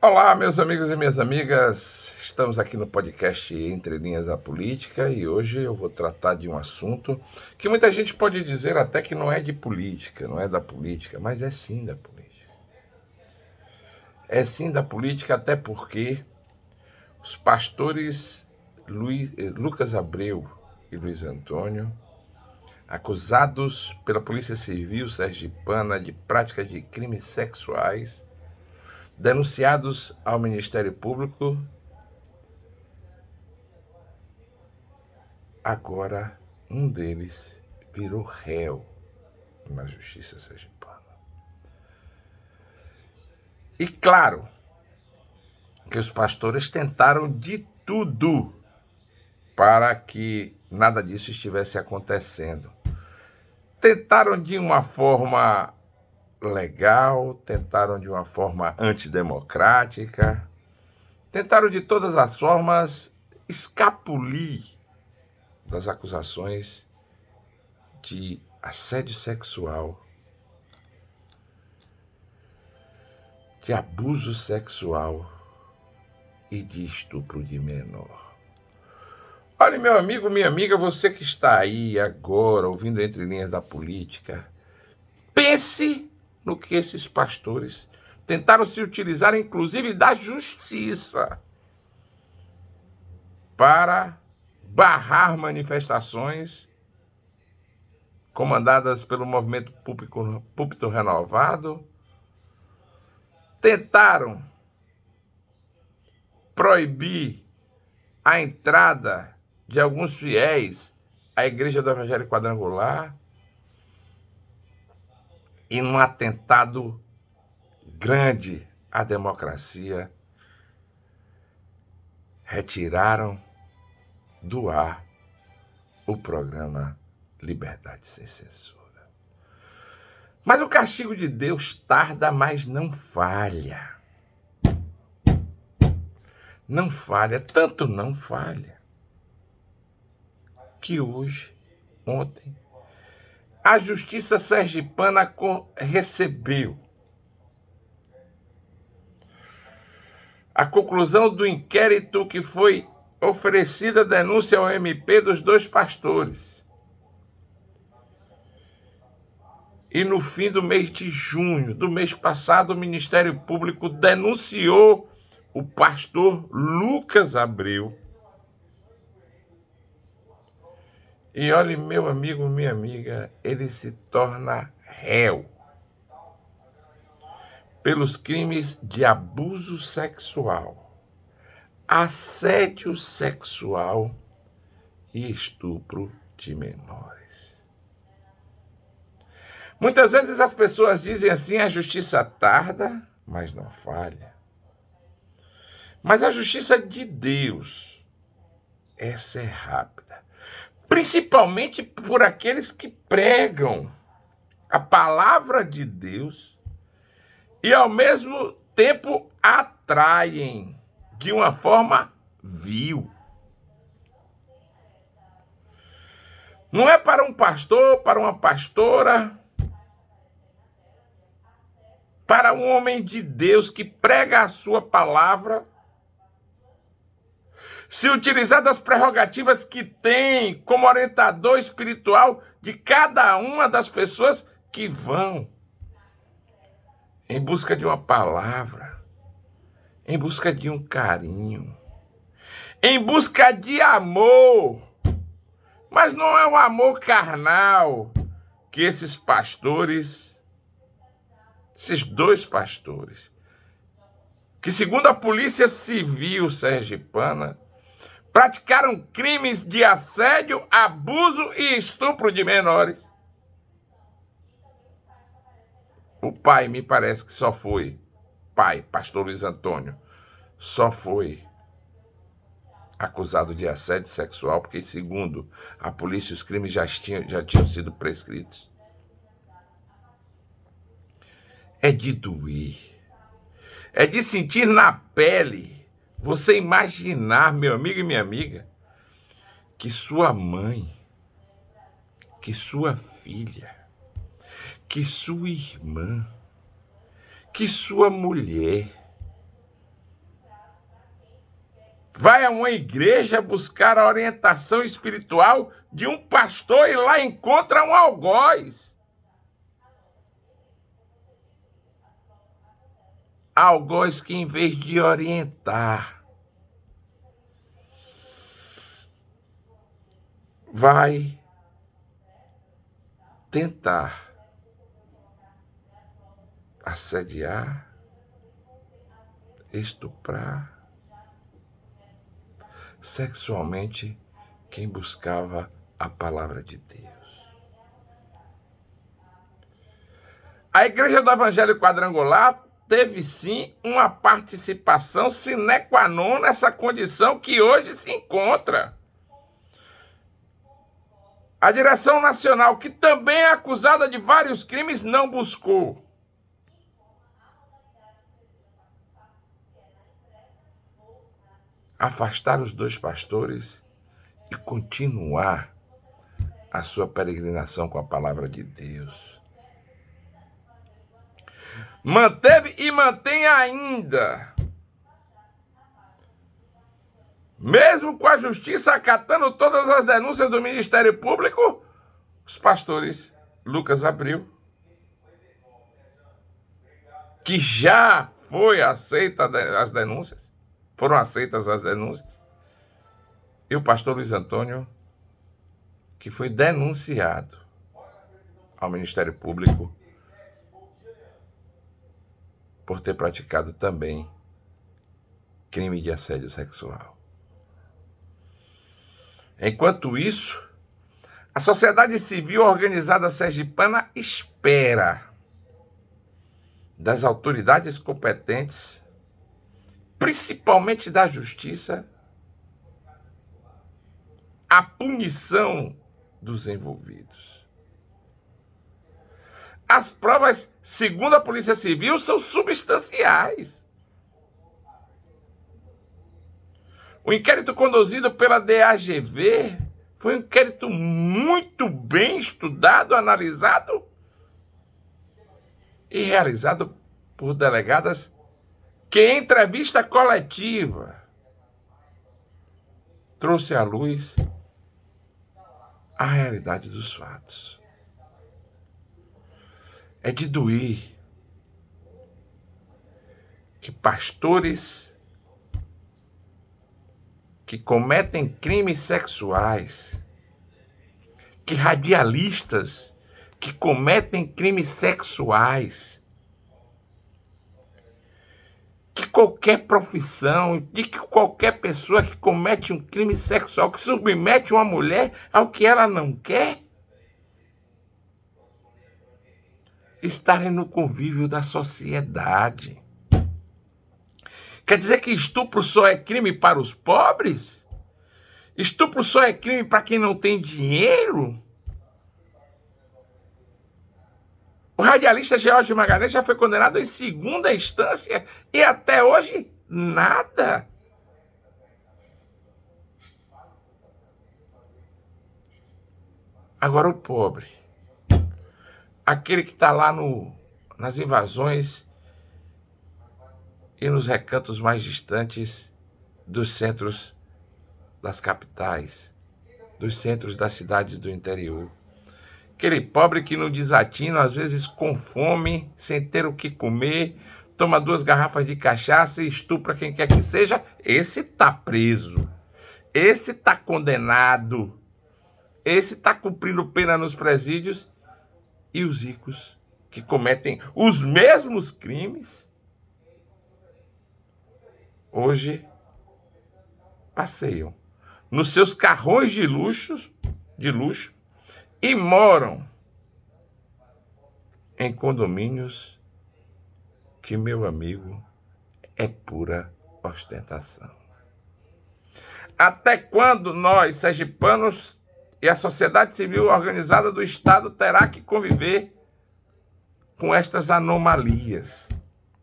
Olá, meus amigos e minhas amigas. Estamos aqui no podcast Entre Linhas da Política e hoje eu vou tratar de um assunto que muita gente pode dizer até que não é de política, não é da política, mas é sim da política. É sim da política, até porque os pastores Luiz, eh, Lucas Abreu e Luiz Antônio, acusados pela Polícia Civil sergipana de prática de crimes sexuais, denunciados ao Ministério Público, agora um deles virou réu na Justiça Sergipana. E claro que os pastores tentaram de tudo para que nada disso estivesse acontecendo. Tentaram de uma forma legal, tentaram de uma forma antidemocrática, tentaram de todas as formas escapulir das acusações de assédio sexual, de abuso sexual e de estupro de menor. Olha, meu amigo, minha amiga, você que está aí agora ouvindo entre linhas da política, pense no que esses pastores tentaram se utilizar, inclusive da justiça, para barrar manifestações comandadas pelo movimento público, púlpito renovado, tentaram proibir a entrada de alguns fiéis à igreja do Evangelho Quadrangular, e num atentado grande à democracia, retiraram do ar o programa Liberdade Sem Censura. Mas o castigo de Deus tarda, mas não falha. Não falha, tanto não falha, que hoje, ontem, a Justiça Sergipana recebeu a conclusão do inquérito que foi oferecida denúncia ao MP dos dois pastores. E no fim do mês de junho do mês passado, o Ministério Público denunciou o pastor Lucas Abreu E olhe, meu amigo, minha amiga, ele se torna réu pelos crimes de abuso sexual, assédio sexual e estupro de menores. Muitas vezes as pessoas dizem assim: a justiça tarda, mas não falha. Mas a justiça de Deus, essa é rápida principalmente por aqueles que pregam a palavra de Deus e ao mesmo tempo atraem de uma forma vil. Não é para um pastor, para uma pastora, para um homem de Deus que prega a sua palavra se utilizar das prerrogativas que tem como orientador espiritual de cada uma das pessoas que vão em busca de uma palavra, em busca de um carinho, em busca de amor. Mas não é um amor carnal que esses pastores, esses dois pastores, que segundo a Polícia Civil sergipana, praticaram crimes de assédio, abuso e estupro de menores. O pai me parece que só foi, pai, pastor Luiz Antônio, só foi acusado de assédio sexual, porque, segundo a polícia, os crimes já tinham, já tinham sido prescritos. É de doer, é de sentir na pele você imaginar, meu amigo e minha amiga, que sua mãe, que sua filha, que sua irmã, que sua mulher, vai a uma igreja buscar a orientação espiritual de um pastor e lá encontra um algoz. Algoz que, em vez de orientar, vai tentar assediar, estuprar, sexualmente quem buscava a palavra de Deus. A Igreja do Evangelho Quadrangular teve sim uma participação sine qua non nessa condição que hoje se encontra. A direção nacional, que também é acusada de vários crimes, não buscou. afastar os dois pastores e continuar a sua peregrinação com a palavra de Deus. Manteve e mantém ainda. Mesmo com a justiça acatando todas as denúncias do Ministério Público, os pastores Lucas Abril, que já foi aceita as denúncias, foram aceitas as denúncias. E o pastor Luiz Antônio, que foi denunciado ao Ministério Público por ter praticado também crime de assédio sexual. Enquanto isso, a sociedade civil organizada sergipana espera das autoridades competentes principalmente da justiça, a punição dos envolvidos. As provas, segundo a Polícia Civil, são substanciais. O inquérito conduzido pela DAGV foi um inquérito muito bem estudado, analisado e realizado por delegadas que em entrevista coletiva trouxe à luz a realidade dos fatos. É de doer que pastores que cometem crimes sexuais, que radialistas que cometem crimes sexuais, que qualquer profissão, de que qualquer pessoa que comete um crime sexual, que submete uma mulher ao que ela não quer, estarem no convívio da sociedade. Quer dizer que estupro só é crime para os pobres? Estupro só é crime para quem não tem dinheiro? O radialista George Magalhães já foi condenado em segunda instância e até hoje nada. Agora o pobre, aquele que está lá no, nas invasões e nos recantos mais distantes dos centros das capitais, dos centros das cidades do interior. Aquele pobre que no desatino, às vezes com fome, sem ter o que comer, toma duas garrafas de cachaça e estupra quem quer que seja, esse tá preso. Esse tá condenado. Esse tá cumprindo pena nos presídios. E os ricos que cometem os mesmos crimes, hoje passeiam nos seus carrões de luxo, de luxo, e moram em condomínios que, meu amigo, é pura ostentação. Até quando nós, sergipanos, e a sociedade civil organizada do Estado terá que conviver com estas anomalias?